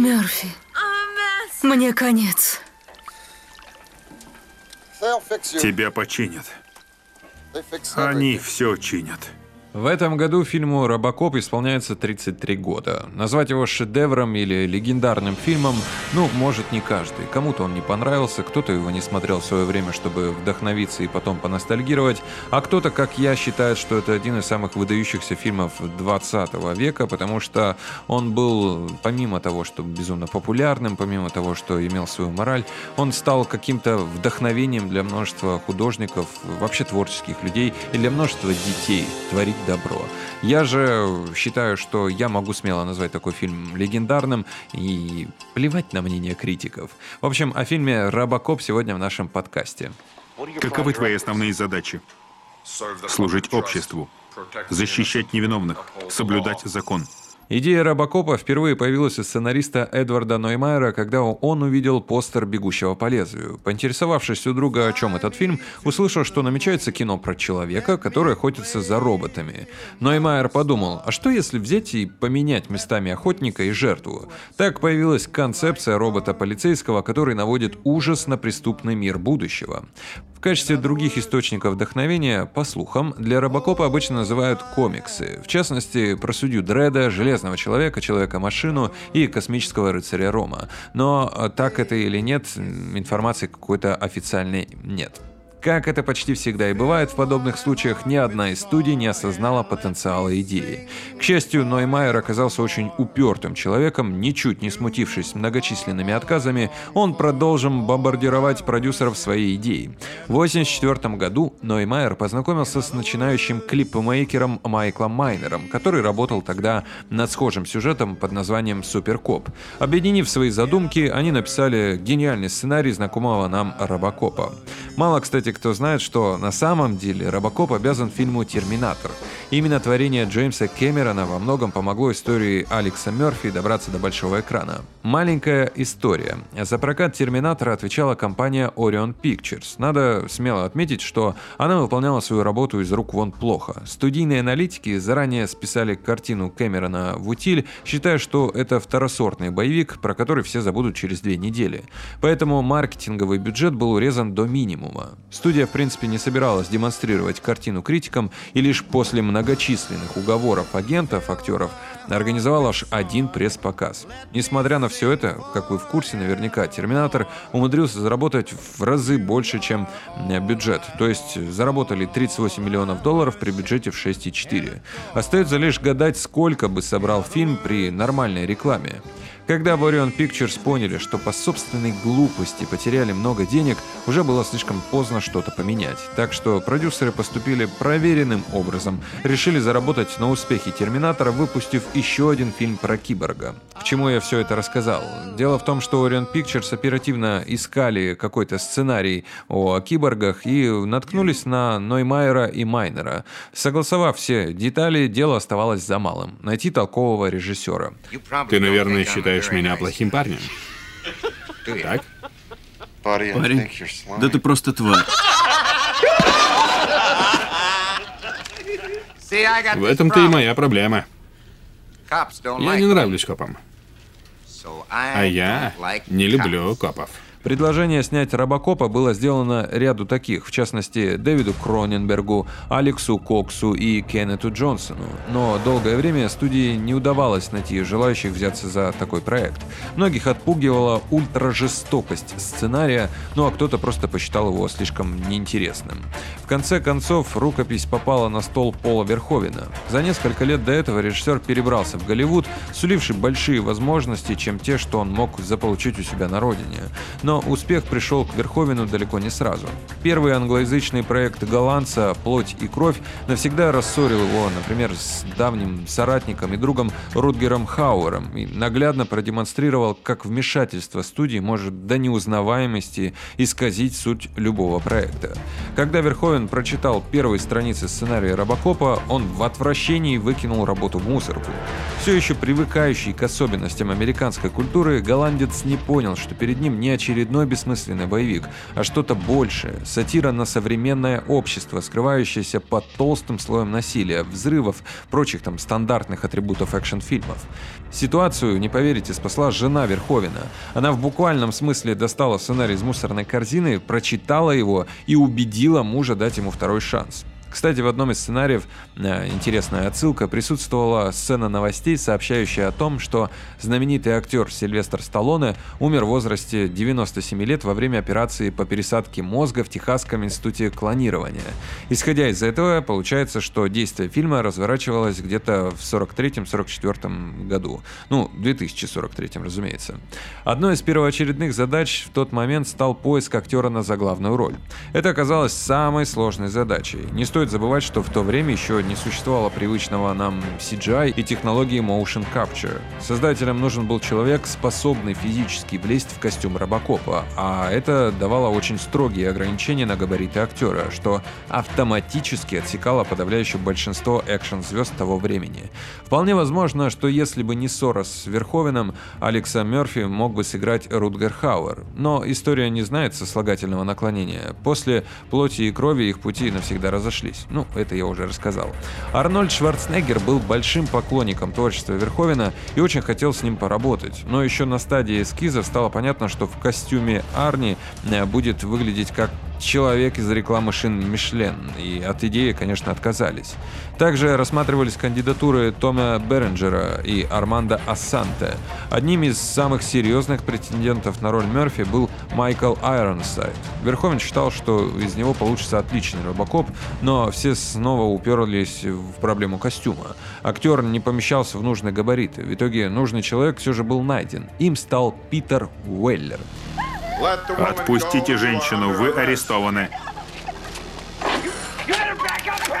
Мерфи, мне конец. Тебя починят. Они все чинят. В этом году фильму «Робокоп» исполняется 33 года. Назвать его шедевром или легендарным фильмом, ну, может не каждый. Кому-то он не понравился, кто-то его не смотрел в свое время, чтобы вдохновиться и потом поностальгировать, а кто-то, как я, считает, что это один из самых выдающихся фильмов 20 века, потому что он был, помимо того, что безумно популярным, помимо того, что имел свою мораль, он стал каким-то вдохновением для множества художников, вообще творческих людей и для множества детей творить добро. Я же считаю, что я могу смело назвать такой фильм легендарным и плевать на мнение критиков. В общем, о фильме «Робокоп» сегодня в нашем подкасте. Каковы твои основные задачи? Служить обществу, защищать невиновных, соблюдать закон – Идея Робокопа впервые появилась у сценариста Эдварда Ноймайера, когда он увидел постер «Бегущего по лезвию». Поинтересовавшись у друга, о чем этот фильм, услышал, что намечается кино про человека, который охотится за роботами. Ноймайер подумал, а что если взять и поменять местами охотника и жертву? Так появилась концепция робота-полицейского, который наводит ужас на преступный мир будущего. В качестве других источников вдохновения, по слухам, для Робокопа обычно называют комиксы. В частности, про судью Дреда, Железного Человека, Человека-машину и Космического рыцаря Рома. Но э, так это или нет, информации какой-то официальной нет. Как это почти всегда и бывает в подобных случаях, ни одна из студий не осознала потенциала идеи. К счастью, Ноймайер оказался очень упертым человеком, ничуть не смутившись многочисленными отказами, он продолжил бомбардировать продюсеров своей идеей. В 1984 году Ноймайер познакомился с начинающим клипмейкером Майклом Майнером, который работал тогда над схожим сюжетом под названием «Суперкоп». Объединив свои задумки, они написали гениальный сценарий знакомого нам Робокопа. Мало, кстати, кстати, кто знает, что на самом деле Робокоп обязан фильму «Терминатор». Именно творение Джеймса Кэмерона во многом помогло истории Алекса Мерфи добраться до большого экрана. Маленькая история. За прокат «Терминатора» отвечала компания Orion Pictures. Надо смело отметить, что она выполняла свою работу из рук вон плохо. Студийные аналитики заранее списали картину Кэмерона в утиль, считая, что это второсортный боевик, про который все забудут через две недели. Поэтому маркетинговый бюджет был урезан до минимума. Студия, в принципе, не собиралась демонстрировать картину критикам, и лишь после многочисленных уговоров агентов, актеров, организовал аж один пресс-показ. Несмотря на все это, как вы в курсе наверняка, «Терминатор» умудрился заработать в разы больше, чем бюджет. То есть заработали 38 миллионов долларов при бюджете в 6,4. Остается лишь гадать, сколько бы собрал фильм при нормальной рекламе. Когда Orion Pictures поняли, что по собственной глупости потеряли много денег, уже было слишком поздно что-то поменять. Так что продюсеры поступили проверенным образом. Решили заработать на успехе Терминатора, выпустив еще один фильм про киборга. К чему я все это рассказал? Дело в том, что Orion Pictures оперативно искали какой-то сценарий о киборгах и наткнулись на Ноймайера и Майнера. Согласовав все детали, дело оставалось за малым – найти толкового режиссера. Ты, наверное, считаешь считаешь меня плохим парнем. Так? Парень? Да ты просто тварь. В этом-то и моя проблема. Я не нравлюсь копам. А я не люблю копов. Предложение снять Робокопа было сделано ряду таких, в частности, Дэвиду Кроненбергу, Алексу Коксу и Кеннету Джонсону. Но долгое время студии не удавалось найти желающих взяться за такой проект. Многих отпугивала ультражестокость сценария, ну а кто-то просто посчитал его слишком неинтересным. В конце концов, рукопись попала на стол Пола Верховена. За несколько лет до этого режиссер перебрался в Голливуд, суливший большие возможности, чем те, что он мог заполучить у себя на родине. Но но успех пришел к Верховину далеко не сразу. Первый англоязычный проект голландца «Плоть и кровь» навсегда рассорил его, например, с давним соратником и другом Рутгером Хауэром и наглядно продемонстрировал, как вмешательство студии может до неузнаваемости исказить суть любого проекта. Когда Верховен прочитал первые страницы сценария Робокопа, он в отвращении выкинул работу в мусорку. Все еще привыкающий к особенностям американской культуры, голландец не понял, что перед ним не очередной очередной бессмысленный боевик, а что-то большее, сатира на современное общество, скрывающееся под толстым слоем насилия, взрывов, прочих там стандартных атрибутов экшн-фильмов. Ситуацию, не поверите, спасла жена Верховина. Она в буквальном смысле достала сценарий из мусорной корзины, прочитала его и убедила мужа дать ему второй шанс. Кстати, в одном из сценариев, э, интересная отсылка, присутствовала сцена новостей, сообщающая о том, что знаменитый актер Сильвестр Сталлоне умер в возрасте 97 лет во время операции по пересадке мозга в Техасском институте клонирования. Исходя из этого, получается, что действие фильма разворачивалось где-то в 43-44 году. Ну, 2043, разумеется. Одной из первоочередных задач в тот момент стал поиск актера на заглавную роль. Это оказалось самой сложной задачей. Не стоит стоит забывать, что в то время еще не существовало привычного нам CGI и технологии Motion Capture. Создателям нужен был человек, способный физически влезть в костюм Робокопа, а это давало очень строгие ограничения на габариты актера, что автоматически отсекало подавляющее большинство экшн-звезд того времени. Вполне возможно, что если бы не ссора с Верховеном, Алекса Мерфи мог бы сыграть Рутгер Хауэр. Но история не знает сослагательного наклонения. После «Плоти и крови» их пути навсегда разошлись разошлись. Ну, это я уже рассказал. Арнольд Шварценеггер был большим поклонником творчества Верховена и очень хотел с ним поработать. Но еще на стадии эскизов стало понятно, что в костюме Арни э, будет выглядеть как человек из рекламы шин Мишлен, и от идеи, конечно, отказались. Также рассматривались кандидатуры Тома Беренджера и Армандо Ассанте. Одним из самых серьезных претендентов на роль Мерфи был Майкл Айронсайд. Верховен считал, что из него получится отличный робокоп, но все снова уперлись в проблему костюма. Актер не помещался в нужные габариты. В итоге нужный человек все же был найден. Им стал Питер Уэллер. Отпустите женщину, вы арестованы.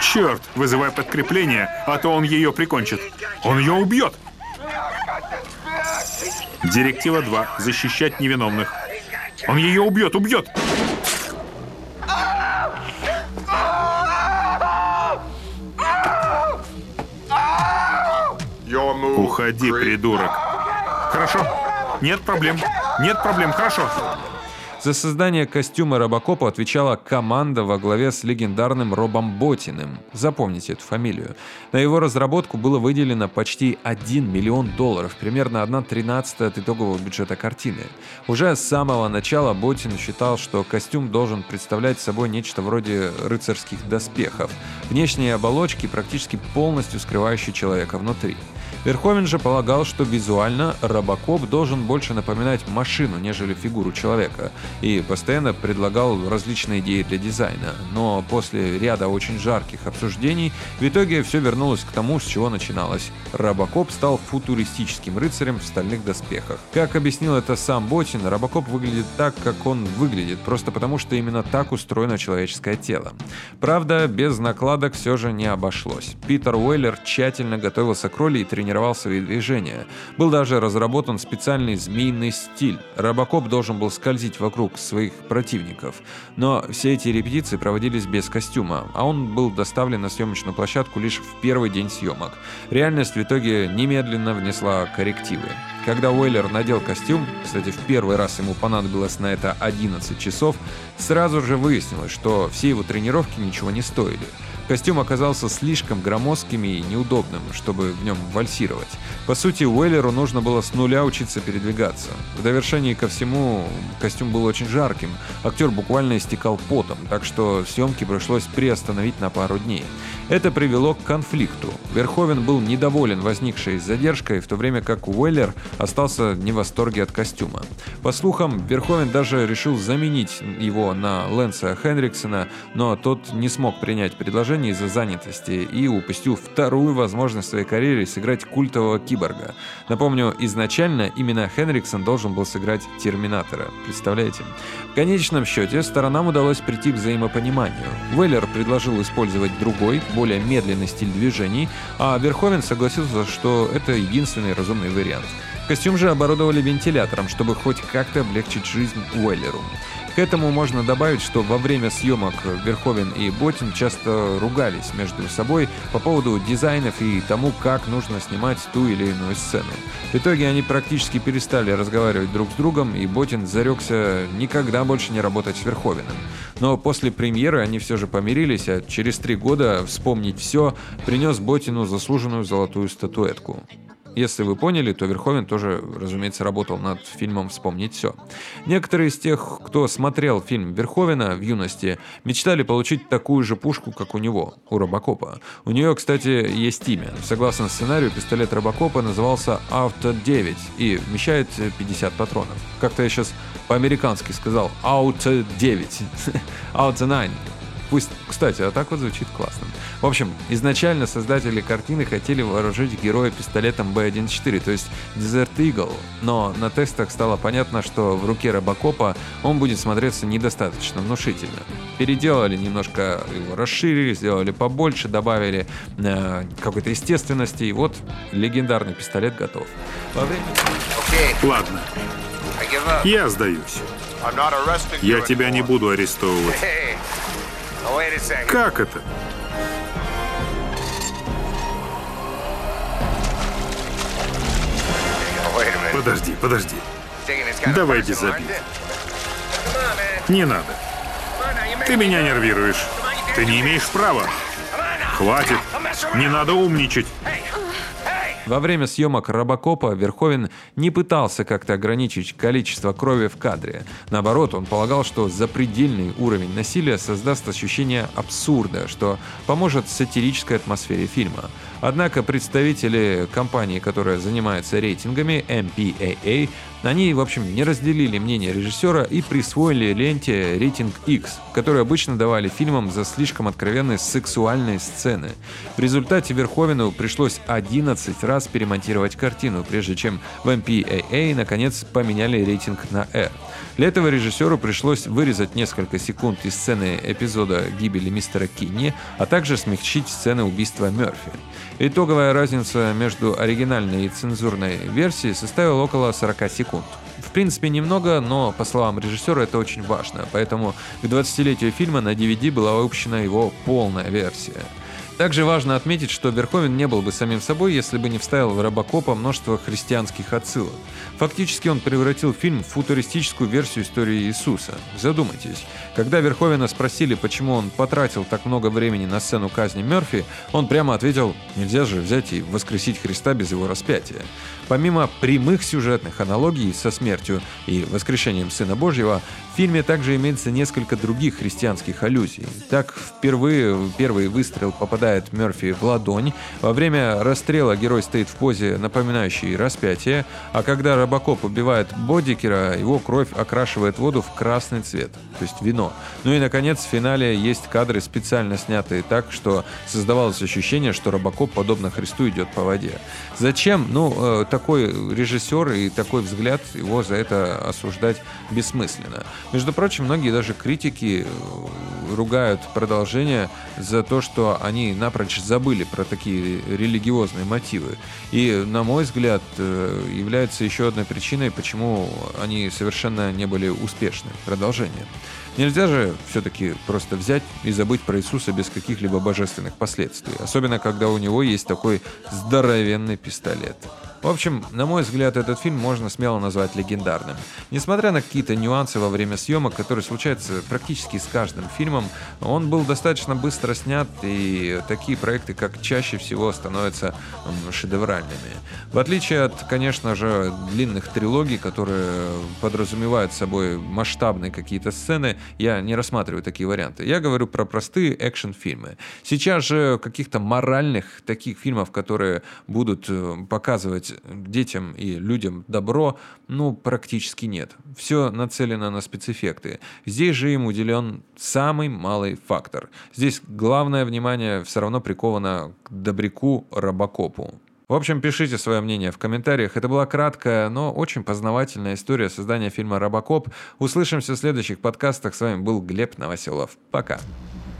Черт, вызывай подкрепление, а то он ее прикончит. Он ее убьет. Директива 2. Защищать невиновных. Он ее убьет, убьет! Уходи, придурок. Хорошо. Нет проблем. Нет проблем, хорошо. За создание костюма Робокопа отвечала команда во главе с легендарным Робом Ботиным. Запомните эту фамилию. На его разработку было выделено почти 1 миллион долларов, примерно 1 тринадцатая от итогового бюджета картины. Уже с самого начала Ботин считал, что костюм должен представлять собой нечто вроде рыцарских доспехов, внешние оболочки, практически полностью скрывающие человека внутри. Верховен же полагал, что визуально Робокоп должен больше напоминать машину, нежели фигуру человека, и постоянно предлагал различные идеи для дизайна. Но после ряда очень жарких обсуждений в итоге все вернулось к тому, с чего начиналось. Робокоп стал футуристическим рыцарем в стальных доспехах. Как объяснил это сам Ботин, Робокоп выглядит так, как он выглядит, просто потому что именно так устроено человеческое тело. Правда, без накладок все же не обошлось. Питер Уэллер тщательно готовился к роли и тренировался тренировал свои движения. Был даже разработан специальный змеиный стиль. Робокоп должен был скользить вокруг своих противников. Но все эти репетиции проводились без костюма, а он был доставлен на съемочную площадку лишь в первый день съемок. Реальность в итоге немедленно внесла коррективы. Когда Уэйлер надел костюм, кстати, в первый раз ему понадобилось на это 11 часов, сразу же выяснилось, что все его тренировки ничего не стоили. Костюм оказался слишком громоздким и неудобным, чтобы в нем вальсировать. По сути, Уэллеру нужно было с нуля учиться передвигаться. В довершении ко всему, костюм был очень жарким. Актер буквально истекал потом, так что съемки пришлось приостановить на пару дней. Это привело к конфликту. Верховен был недоволен возникшей задержкой, в то время как Уэллер остался не в восторге от костюма. По слухам, Верховен даже решил заменить его на Лэнса Хенриксона, но тот не смог принять предложение из-за занятости и упустил вторую возможность в своей карьере сыграть культового киборга. Напомню, изначально именно Хенриксон должен был сыграть Терминатора. Представляете? В конечном счете, сторонам удалось прийти к взаимопониманию. Уэллер предложил использовать другой, более медленный стиль движений, а Верховен согласился, что это единственный разумный вариант. Костюм же оборудовали вентилятором, чтобы хоть как-то облегчить жизнь Уэллеру. К этому можно добавить, что во время съемок Верховен и Ботин часто ругались между собой по поводу дизайнов и тому, как нужно снимать ту или иную сцену. В итоге они практически перестали разговаривать друг с другом, и Ботин зарекся никогда больше не работать с Верховеном. Но после премьеры они все же помирились, а через три года «Вспомнить все» принес Ботину заслуженную золотую статуэтку. Если вы поняли, то Верховен тоже, разумеется, работал над фильмом «Вспомнить все». Некоторые из тех, кто смотрел фильм Верховена в юности, мечтали получить такую же пушку, как у него, у Робокопа. У нее, кстати, есть имя. Согласно сценарию, пистолет Робокопа назывался Auto 9 и вмещает 50 патронов. Как-то я сейчас по-американски сказал Auto 9. Auto 9. Пусть, кстати, а так вот звучит классно. В общем, изначально создатели картины хотели вооружить героя пистолетом B-14, то есть Desert Eagle, но на тестах стало понятно, что в руке Робокопа он будет смотреться недостаточно внушительно. Переделали немножко его, расширили, сделали побольше, добавили э, какой-то естественности, и вот легендарный пистолет готов. Во время... Ладно, я сдаюсь. Я тебя не буду арестовывать. Как это? Подожди, подожди. Давай без обид. Не надо. Ты меня нервируешь. Ты не имеешь права. Хватит. Не надо умничать. Во время съемок «Робокопа» Верховен не пытался как-то ограничить количество крови в кадре. Наоборот, он полагал, что запредельный уровень насилия создаст ощущение абсурда, что поможет сатирической атмосфере фильма. Однако представители компании, которая занимается рейтингами, MPAA, они, в общем, не разделили мнение режиссера и присвоили ленте рейтинг X, который обычно давали фильмам за слишком откровенные сексуальные сцены. В результате Верховену пришлось 11 раз перемонтировать картину, прежде чем в MPAA наконец поменяли рейтинг на R. Для этого режиссеру пришлось вырезать несколько секунд из сцены эпизода гибели мистера Кинни, а также смягчить сцены убийства Мерфи. Итоговая разница между оригинальной и цензурной версией составила около 40 секунд. В принципе, немного, но, по словам режиссера, это очень важно, поэтому к 20-летию фильма на DVD была выпущена его полная версия. Также важно отметить, что Верховен не был бы самим собой, если бы не вставил в Робокопа множество христианских отсылок. Фактически он превратил фильм в футуристическую версию истории Иисуса. Задумайтесь, когда Верховена спросили, почему он потратил так много времени на сцену казни Мерфи, он прямо ответил, нельзя же взять и воскресить Христа без его распятия. Помимо прямых сюжетных аналогий со смертью и воскрешением Сына Божьего, в фильме также имеется несколько других христианских аллюзий. Так, впервые первый выстрел попадает Мерфи в ладонь, во время расстрела герой стоит в позе, напоминающей распятие, а когда Робокоп убивает Бодикера, его кровь окрашивает воду в красный цвет, то есть вино. Ну и, наконец, в финале есть кадры, специально снятые так, что создавалось ощущение, что Робокоп, подобно Христу, идет по воде. Зачем? Ну, э, такой режиссер и такой взгляд, его за это осуждать бессмысленно. Между прочим, многие даже критики э, ругают продолжение за то, что они напрочь забыли про такие религиозные мотивы. И, на мой взгляд, э, является еще одной причиной, почему они совершенно не были успешны. Продолжение. Нельзя же все-таки просто взять и забыть про Иисуса без каких-либо божественных последствий. Особенно, когда у него есть такой здоровенный пистолет. В общем, на мой взгляд, этот фильм можно смело назвать легендарным. Несмотря на какие-то нюансы во время съемок, которые случаются практически с каждым фильмом, он был достаточно быстро снят, и такие проекты, как чаще всего, становятся шедевральными. В отличие от, конечно же, длинных трилогий, которые подразумевают собой масштабные какие-то сцены, я не рассматриваю такие варианты. Я говорю про простые экшн-фильмы. Сейчас же каких-то моральных таких фильмов, которые будут э, показывать детям и людям добро, ну, практически нет. Все нацелено на спецэффекты. Здесь же им уделен самый малый фактор. Здесь главное внимание все равно приковано к добряку Робокопу. В общем, пишите свое мнение в комментариях. Это была краткая, но очень познавательная история создания фильма «Робокоп». Услышимся в следующих подкастах. С вами был Глеб Новоселов. Пока.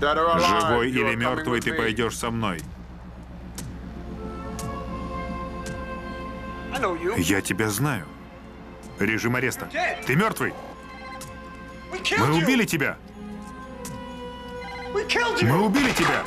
Живой или мертвый, ты пойдешь со мной. Я тебя знаю. Режим ареста. Ты мертвый. Мы убили тебя. Мы убили тебя.